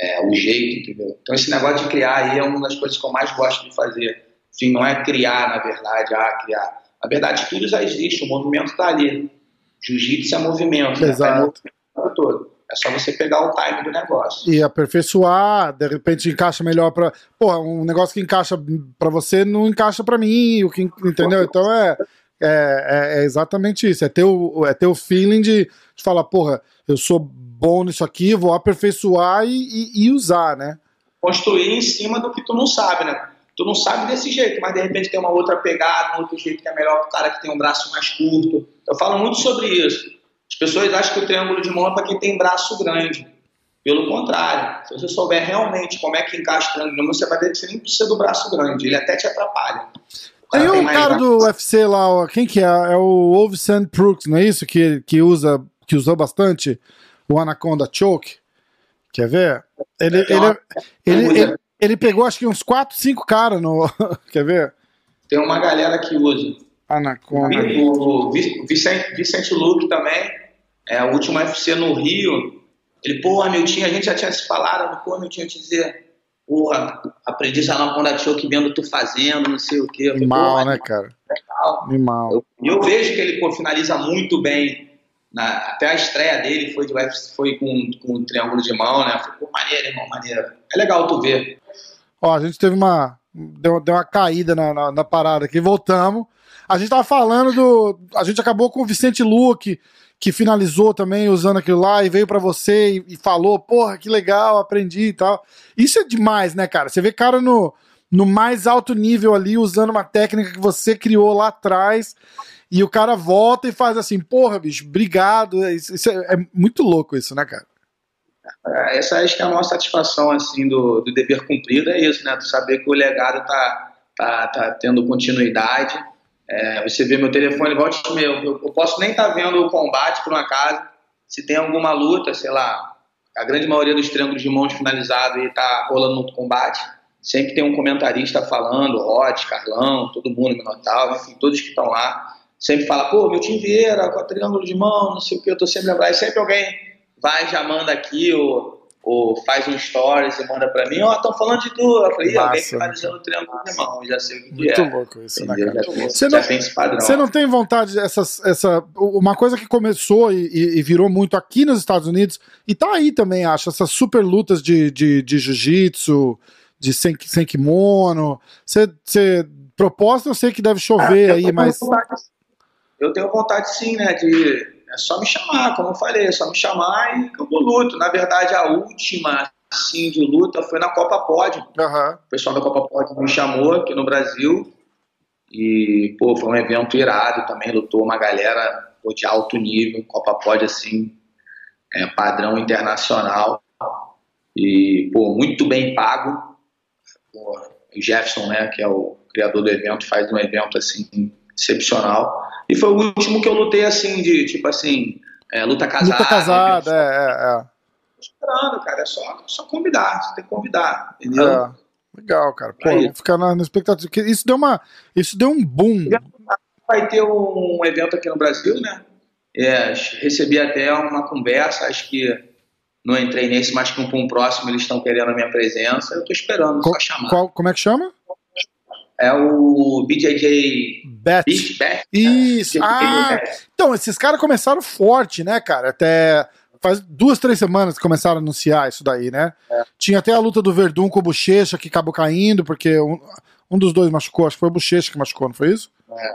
é, o jeito, entendeu? Então esse negócio de criar aí é uma das coisas que eu mais gosto de fazer. Enfim, não é criar, na verdade, ah, criar. Na verdade, tudo já existe, o movimento está ali. Jiu-jitsu é movimento, né? Exato. É movimento o tempo todo. É só você pegar o time do negócio. E aperfeiçoar, de repente encaixa melhor pra. Pô, um negócio que encaixa pra você não encaixa pra mim, o que, entendeu? Então é, é, é- é exatamente isso. É ter o, é ter o feeling de, de falar, porra, eu sou bom nisso aqui, vou aperfeiçoar e, e- e usar, né? Construir em cima do que tu não sabe, né? Tu não sabe desse jeito, mas de repente tem uma outra pegada, um outro jeito que é melhor pro cara que tem um braço mais curto. Eu falo muito sobre isso. As pessoas acham que o triângulo de mão é para quem tem braço grande. Pelo contrário, se você souber realmente como é que encaixa o triângulo de mão, você vai ver que você nem precisa do braço grande, ele até te atrapalha. Tem um cara do UFC lá, quem que é? É o Ovsand Brooks, não é isso? Que, que, usa, que usou bastante o Anaconda Choke. Quer ver? Ele, ele, uma- ele, ele, ele pegou acho que uns 4, 5 caras no. [laughs] Quer ver? Tem uma galera que usa. Anaconda. O Vi- Vicente, Vicente Luque também, é, o último UFC no Rio, ele, porra, Miltinho, a gente já tinha se falado, eu, porra, Miltinho, eu te dizer, porra, aprendi essa Anaconda Choke vendo tu fazendo, não sei o quê. Eu falei, porra, né, cara? legal. Animal. Eu- E eu, vejo que ele pô, finaliza muito bem. Na- até a estreia dele foi, de UFC, foi com, com um triângulo de mão, né? Pô, maneiro, irmão, maneiro. É legal tu ver. Ó, a gente teve uma. Deu, deu uma caída na, na, na parada aqui, voltamos. A gente tava falando do. A gente acabou com o Vicente Luque, que finalizou também usando aquilo lá e veio para você e, e, falou, porra, que legal, aprendi e tal. Isso é demais, né, cara? Você vê cara no, no mais alto nível ali usando uma técnica que você criou lá atrás e o cara volta e faz assim, porra, bicho, obrigado. Isso, isso é, é, muito louco isso, né, cara? É, essa acho que é a maior satisfação, assim, do, do dever cumprido, é isso, né? Tu saber que o legado tá, tá, tá tendo continuidade é, você vê meu telefone, volte meu, eu, eu posso nem estar tá vendo o combate por um acaso. Se tem alguma luta, sei lá, a grande maioria dos triângulos de mãos finalizado e está rolando no combate, sempre tem um comentarista falando, Rod, Carlão, todo mundo, Minotauro, enfim, todos que estão lá, sempre fala, pô, meu time Vieira, com a triângulo de mão, não sei o que, eu tô sempre lembrando, sempre alguém vai já manda aqui, ou ou faz um stories e manda pra mim, ó, oh, estão falando de tu. Eu falei, alguém que tá dizendo triângulo de mão, já sei o que, Muito é. Muito louco isso, né, cara? Você não. Você não tem vontade, essas, essa, uma coisa que começou e, e, virou muito aqui nos Estados Unidos, e tá aí também, acho, essas super lutas de, de, de jiu-jitsu, de sem, sem kimono. Você, você, proposta eu sei que deve chover ah, aí, mas... Vontade, eu tenho vontade sim, né, de é só me chamar, como eu falei, é só me chamar e eu luto. Na verdade, a última assim, de luta foi na Copa Pod. Uhum. O pessoal da Copa Pod me chamou aqui no Brasil. E, pô, foi um evento irado também. Lutou uma galera pô, de alto nível. Copa Pod, assim, é, padrão internacional. E, pô, muito bem pago. Pô, o Jefferson, né, que é o criador do evento, faz um evento, assim, excepcional. E foi o último que eu lutei assim, de tipo assim, é, luta casada. Luta casada, é, é, é. esperando, cara, é só, só convidar, você tem que convidar, entendeu? É. Legal, cara. Pô, vamos ficar na, na expectativa. Isso deu, uma, isso deu um boom. Vai ter um evento aqui no Brasil, né? É, recebi até uma conversa, acho que não entrei nesse, mas que um, um próximo eles estão querendo a minha presença. Eu tô esperando, qual, só chamar. Qual, como é que chama? É o BJJ Bet. Beach Bet. Isso. Ah, então, esses caras começaram forte, né, cara? Até faz duas, três semanas que começaram a anunciar isso daí, né? É. Tinha até a luta do Verdun com o Bochecha que acabou caindo, porque um, um dos dois machucou, acho que foi o Bochecha que machucou, não foi isso? É.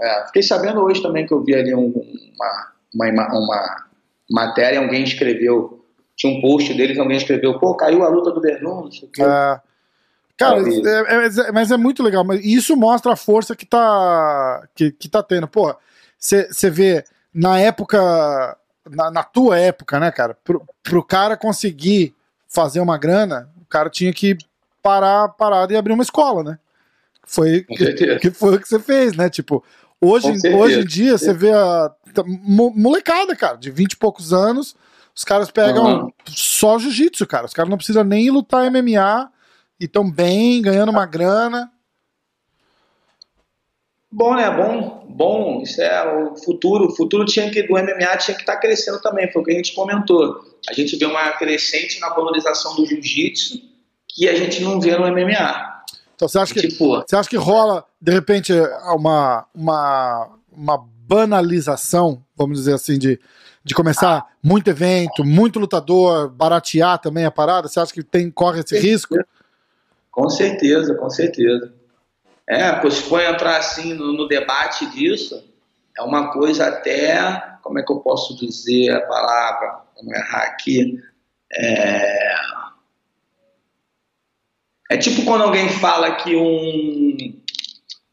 é. Fiquei sabendo hoje também que eu vi ali um, uma, uma, uma matéria, alguém escreveu, tinha um post deles, alguém escreveu, pô, caiu a luta do Verdun, não sei o que. É. Cara, é, é, mas é muito legal. Mas isso mostra a força que tá, que, que tá tendo. Porra, você vê na época, na, na, tua época, né, cara, pro, pro cara conseguir fazer uma grana, o cara tinha que parar parado e abrir uma escola, né? Foi, que, que foi o que você fez, né? Tipo, hoje, hoje em dia você vê a molecada, cara, de 20 e poucos anos, os caras pegam uhum. só jiu-jitsu, cara. Os caras não precisam nem lutar MMA e estão bem, ganhando uma grana. Bom, né? Bom, bom. Isso é o futuro. O futuro tinha que do MMA tinha que estar tá crescendo também. Foi o que a gente comentou. A gente vê uma crescente na valorização do jiu-jitsu que a gente não vê no MMA. Então você acha que tipo, você acha que rola de repente uma uma uma banalização, vamos dizer assim, de, de começar ah, muito evento, muito lutador, baratear também a parada? Você acha que tem corre esse risco? Com certeza, com certeza. É, se for entrar assim no, no, debate disso, é uma coisa até, como é que eu posso dizer a palavra, não errar aqui, é, é tipo quando alguém fala que um,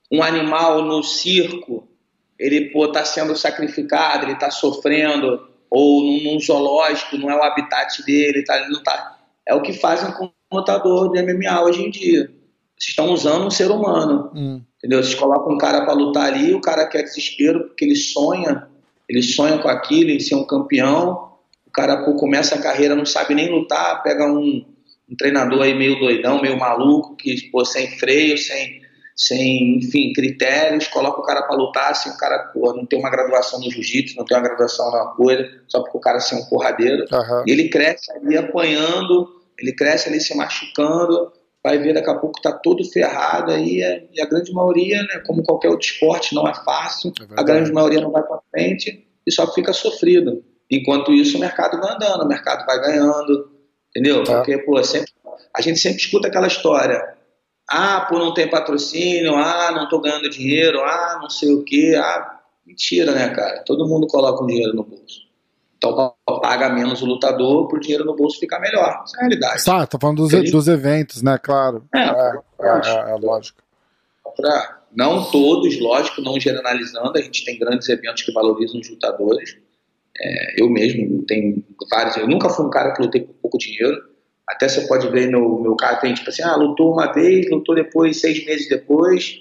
um animal no circo, ele está sendo sacrificado, ele está sofrendo, ou num, num, zoológico, não é o habitat dele, tá, ele não tá, é o que fazem com lutador de MMA hoje em dia. Vocês estão usando um ser humano. Hum. Entendeu? Vocês colocam um cara para lutar ali, o cara quer desespero porque ele sonha, ele sonha com aquilo, em ser um campeão. O cara pô, começa a carreira, não sabe nem lutar, pega um, um treinador aí meio doidão, meio maluco, que pô, sem freio, sem, sem, enfim, critérios, coloca o cara para lutar, assim, o cara pô, não tem uma graduação no jiu-jitsu, não tem uma graduação na coisa, só porque o cara é um porradeiro. Uhum. E ele cresce ali apanhando, ele cresce ali se machucando, vai ver daqui a pouco tá todo ferrado aí, é, e a grande maioria, né, como qualquer outro esporte, não é fácil, é a grande maioria não vai para frente e só fica sofrido. Enquanto isso, o mercado vai andando, o mercado vai ganhando, entendeu? É. Porque, pô, sempre, a gente sempre escuta aquela história, ah, por não ter patrocínio, ah, não tô ganhando dinheiro, ah, não sei o quê, ah, Mentira, né, cara? Todo mundo coloca um dinheiro no bolso. Então paga menos o lutador para o dinheiro no bolso ficar melhor. Essa é a realidade. Tá, tá falando dos, dos eventos, né? Claro. É, é, é, é lógico. Pra, não todos, lógico, não generalizando, a gente tem grandes eventos que valorizam os lutadores. É, eu mesmo tenho vários. Eu nunca fui um cara que lutei por pouco dinheiro. Até você pode ver no meu caso, tem tipo assim, ah, lutou uma vez, lutou depois, seis meses depois.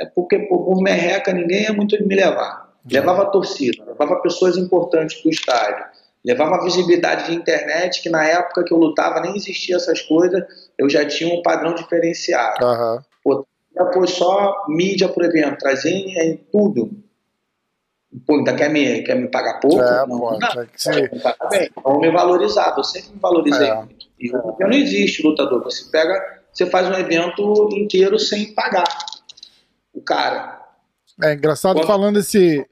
É porque por merreca ninguém é muito de me levar. Levava a torcida, levava pessoas importantes para o estádio, levava visibilidade de internet, que na época que eu lutava nem existia essas coisas, eu já tinha um padrão diferenciado. Uhum. Pô, foi só mídia por evento, trazer em tudo. Pô, ainda quer me, quer me pagar pouco? É, não, pô, não, que ser... bem. Então me valorizava, eu sempre me valorizei é. muito. E não existe lutador, você pega, você faz um evento inteiro sem pagar o cara. É engraçado falando esse,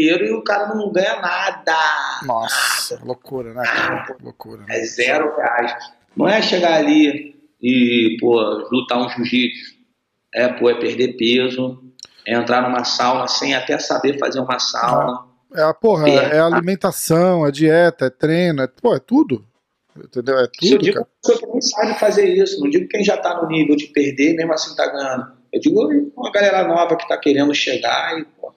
inteiro e o cara não ganha nada. Nossa, nada. loucura, né? Cara? Loucura. Né? É zero reais. Não é chegar ali e, pô, lutar um jiu-jitsu. É, pô, é perder peso, é entrar numa sauna sem até saber fazer uma sauna. É, a porra, é, é alimentação, é dieta, é treino, é, pô, é tudo. Entendeu? É tudo. Eu digo que nem sabe fazer isso, não digo quem já tá no nível de perder, mesmo assim tá ganhando. Eu digo uma galera nova que tá querendo chegar e, pô,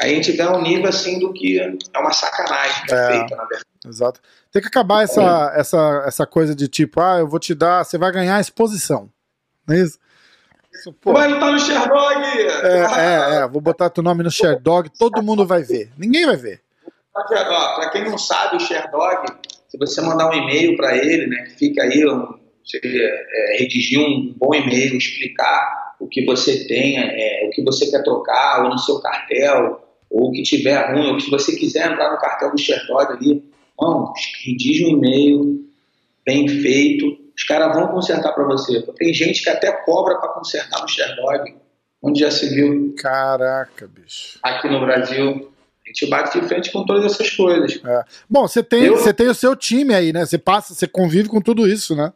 a gente vê um nível assim do que é uma sacanagem é, feita, na verdade. Exato. Tem que acabar essa, é. essa, essa coisa de tipo, ah, eu vou te dar, você vai ganhar exposição. Não é isso? isso vai lutar no Sherdog! É, é, é, vou botar teu nome no Sherdog, todo mundo vai ver. Ninguém vai ver. Para quem não sabe, o Sherdog, se você mandar um e-mail para ele, né, que fica aí, você é, redigir um bom e-mail, explicar o que você tem, é, o que você quer trocar, ou no seu cartel, ou o que tiver ruim, ou se você quiser entrar no cartel do Sherdog ali, mano, redige um e-mail bem feito, os caras vão consertar para você. Tem gente que até cobra para consertar no Sherdog, onde já se viu. Caraca, bicho. Aqui no Brasil. A gente bate de frente com todas essas coisas. É. Bom, você tem, você tem o seu time aí, né? Você passa, você convive com tudo isso, né?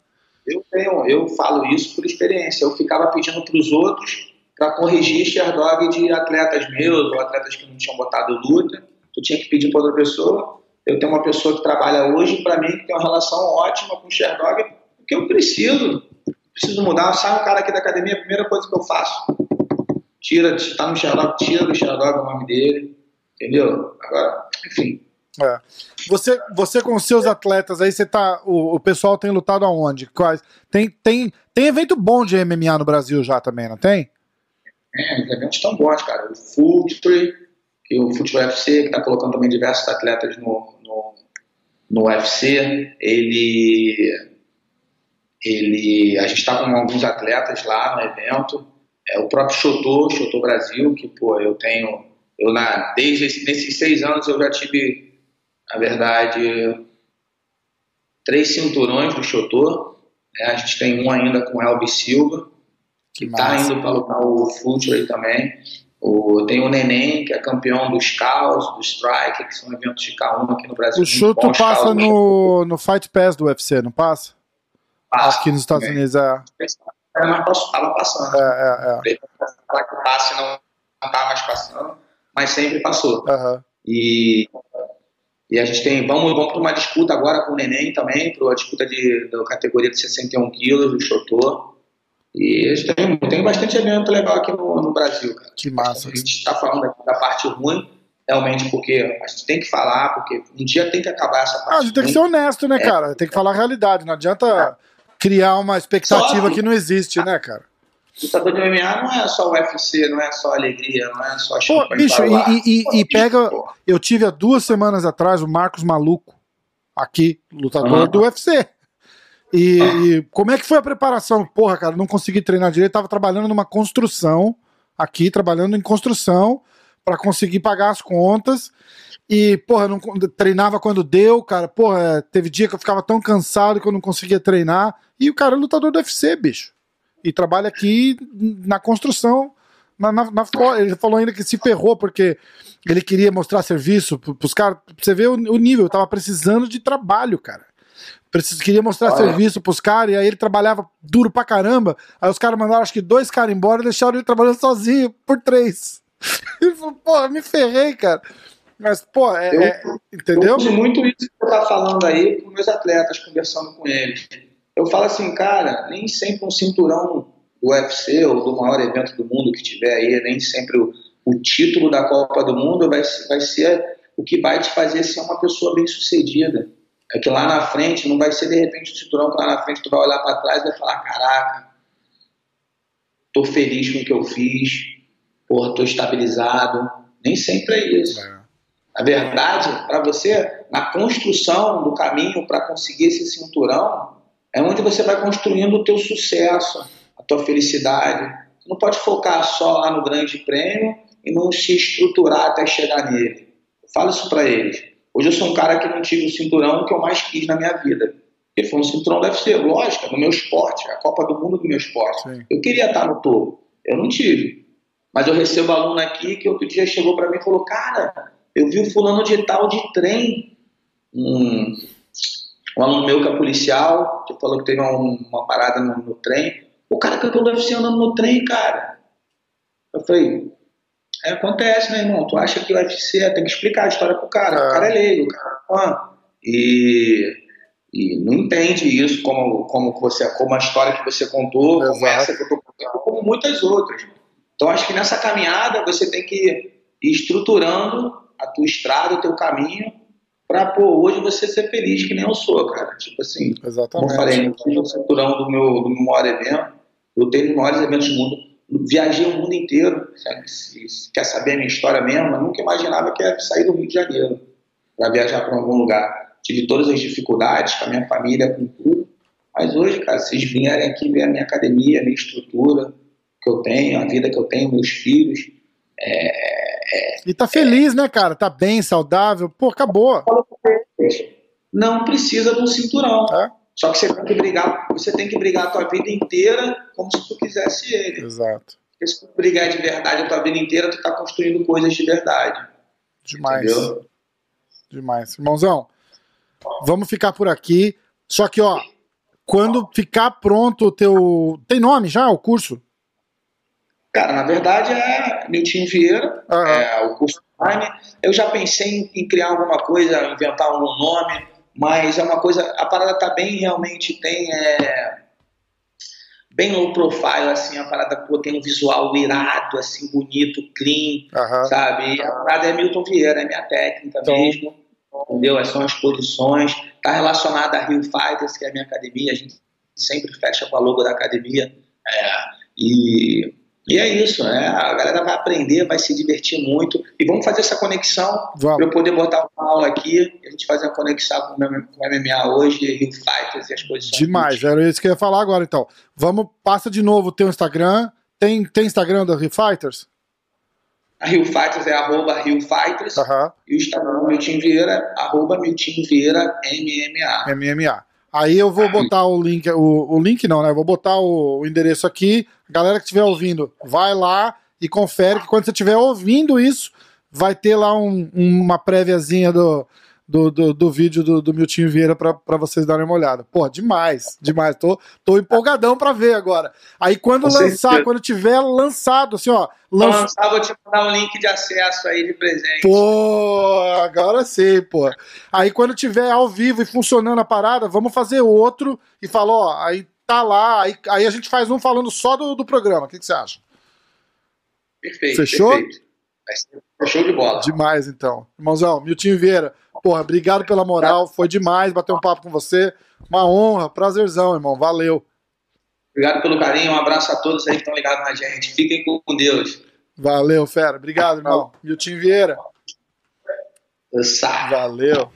Eu tenho, eu falo isso por experiência. Eu ficava pedindo para os outros para corrigir Sherdog de atletas meus ou atletas que não tinham botado luta. Tu tinha que pedir para outra pessoa. Eu tenho uma pessoa que trabalha hoje para mim que tem uma relação ótima com o Sherdog, porque eu preciso. Preciso mudar. Sai um cara aqui da academia, a primeira coisa que eu faço. Tira, está no Sherdog, tira do Sherdog o nome dele. Entendeu? Agora, enfim. É. Você, você com os seus atletas aí, você tá. O, o pessoal tem lutado aonde? Quais? Tem, tem, tem evento bom de MMA no Brasil já também, não tem? É, os eventos estão bons, cara. O Futre, que o Futre UFC, que está colocando também diversos atletas no, no, no UFC, ele. ele a gente está com alguns atletas lá no evento. É o próprio Chotô, Chotô Brasil, que, pô, eu tenho. Eu, na, desde esses seis anos, eu já tive, na verdade, três cinturões do Chotô. Né? A gente tem um ainda com o Elvis Silva que está indo para lutar o Future também. O, tem o Neném, que é campeão dos Caos, do Strike, que são eventos de K1 aqui no Brasil. O Chuto passa no, no Fight Pass do UFC, não passa? Passa. Aqui nos Estados também. Unidos, é. É, mas estava passando. É, é, é. Falar que passe não está mais passando, mas sempre passou. Uhum. E, e a gente tem, vamos, vamos para uma disputa agora com o Neném também, para a disputa de, da categoria de 61 quilos do Chotô. E tem, tem bastante evento legal aqui no, no Brasil, cara. Que massa. A gente está falando aqui da parte ruim, realmente, porque a gente tem que falar, porque um dia tem que acabar essa parte. Ah, a gente tem que ser honesto, né, é, cara? Tem que falar a realidade. Não adianta é. criar uma expectativa que não existe, né, cara? Lutador de MMA não é só o UFC, não é só alegria, não é só Pô, bicho, e, e, e, pega. Eu tive há duas semanas atrás o Marcos Maluco, aqui, lutador uhum. do UFC. E, ah. e, como é que foi a preparação? Porra, cara, não consegui treinar direito, tava trabalhando numa construção aqui, trabalhando em construção para conseguir pagar as contas. E, porra, não treinava quando deu, cara. Porra, teve dia que eu ficava tão cansado que eu não conseguia treinar. E o cara é lutador do UFC, bicho. E trabalha aqui na construção. Na, na, na, ele falou ainda que se ferrou porque ele queria mostrar serviço pros caras. Você vê o, o nível, eu tava precisando de trabalho, cara. Preciso, queria mostrar Olha. serviço pros caras, e aí ele trabalhava duro pra caramba. Aí os caras mandaram acho que dois caras embora e deixaram ele trabalhando sozinho por três. [laughs] Ele falou, pô, me ferrei, cara. Mas, pô, é, Eu- é- entendeu? Eu uso muito isso que você tá falando aí com meus atletas, conversando com eles. Eu falo assim, cara, nem sempre um cinturão do UFC ou do maior evento do mundo que tiver aí, nem sempre o, o título da Copa do Mundo vai, vai ser o que vai te fazer ser uma pessoa bem sucedida. É que lá na frente não vai ser de repente o cinturão que lá na frente tu vai olhar para trás e vai falar, caraca, tô feliz com o que eu fiz, porra, tô estabilizado. Nem sempre é isso. A verdade, para você, na construção do caminho para conseguir esse cinturão, é onde você vai construindo o teu sucesso, a tua felicidade. Você não pode focar só lá no grande prêmio e não se estruturar até chegar nele. Eu falo isso para eles. Hoje eu sou um cara que não tive o cinturão que eu mais quis na minha vida. Porque foi um cinturão do UFC, lógico, no meu esporte, a Copa do Mundo do meu esporte. Sim. Eu queria estar no topo. Eu não tive. Mas eu recebo aluno aqui que outro dia chegou para mim e falou: Cara, eu vi o fulano de tal de trem. Um, um aluno meu que é policial, que falou que teve um- uma parada no, no trem. O cara campeão do UFC andando no trem, cara. Eu falei, é, acontece, né, irmão? Tu acha que o UFC tem que explicar a história pro cara. É. O cara é leigo, o cara é fã. E, e não entende isso como, como, você, como a história que você contou, como Exato. essa que eu tô contando, como muitas outras. Então acho que nessa caminhada você tem que ir estruturando a tua estrada, o teu caminho, pra, pô, hoje você ser feliz que nem eu sou, cara. Tipo assim, como eu Exatamente. falei, eu tive o cinturão do meu, do meu maior evento, eu tenho os maiores eventos do mundo, viajei o mundo inteiro? Se, se quer saber a minha história mesmo, eu nunca imaginava que ia sair do Rio de Janeiro para viajar para algum lugar. Tive todas as dificuldades com a minha família, com tudo, mas hoje, cara, vocês vierem aqui ver a minha academia, a minha estrutura que eu tenho, a vida que eu tenho, meus filhos, E tá feliz, né, cara? Tá bem, saudável. Pô, acabou. não precisa de um cinturão. É. Só que você tem que brigar, você tem que brigar a tua vida inteira como se tu quisesse ele. Exato. Porque se tu brigar de verdade a tua vida inteira, tu tá construindo coisas de verdade. Demais. Entendeu? Demais. Irmãozão, vamos ficar por aqui. Só que, ó, quando ficar pronto o teu. Tem nome já, o curso? Cara, na verdade é Milton Vieira, Aham. é o curso online. Eu já pensei em, em criar alguma coisa, inventar algum nome, mas é uma coisa. A parada tá bem, realmente tem. É, bem low profile, assim, a parada pô, tem um visual irado, assim, bonito, clean, Aham. sabe? E a parada é Milton Vieira, é minha técnica Então- mesmo, entendeu? São as posições, tá relacionada a Rio Fighters, que é a minha academia, a gente sempre fecha com a logo da academia, é, e, e é isso, né? A galera vai aprender, vai se divertir muito, e vamos fazer essa conexão para eu poder botar uma aula aqui, e a gente fazer uma conexão com o MMA hoje, Rio Fighters e as posições. Demais. Era isso que eu ia falar agora, então. Vamos, passa de novo o teu Instagram. Tem, tem Instagram da Rio Fighters? A Rio Fighters é arroba Rio Fighters, Aham. e o Instagram do Milton Vieira, arroba Milton Vieira MMA. MMA. Aí eu vou botar o link, o, o link não, né? Eu vou botar o, o endereço aqui. Galera que estiver ouvindo, vai lá e confere que quando você estiver ouvindo isso, vai ter lá um- uma préviazinha do, do, do, do vídeo do, do Miltinho Vieira pra vocês darem uma olhada. Pô, demais, demais. Tô, tô empolgadão pra ver agora. Aí quando Com lançar, certeza. quando tiver lançado, assim, ó, lançou. lançar, vou te mandar um link de acesso aí de presente. Pô, agora sim, pô. Aí quando tiver ao vivo e funcionando a parada, vamos fazer outro e falar, ó, aí tá lá, aí, aí a gente faz um falando só do, do programa. O que, que você acha? Perfeito. Fechou? perfeito. Show de bola. Demais, então. Irmãozão, Miltinho Vieira, porra, obrigado pela moral, foi demais bater um papo com você. Uma honra, prazerzão, irmão. Valeu. Obrigado pelo carinho, um abraço a todos aí que estão ligados na gente. Fiquem com Deus. Valeu, fera. Obrigado, irmão. Miltinho Vieira. Valeu.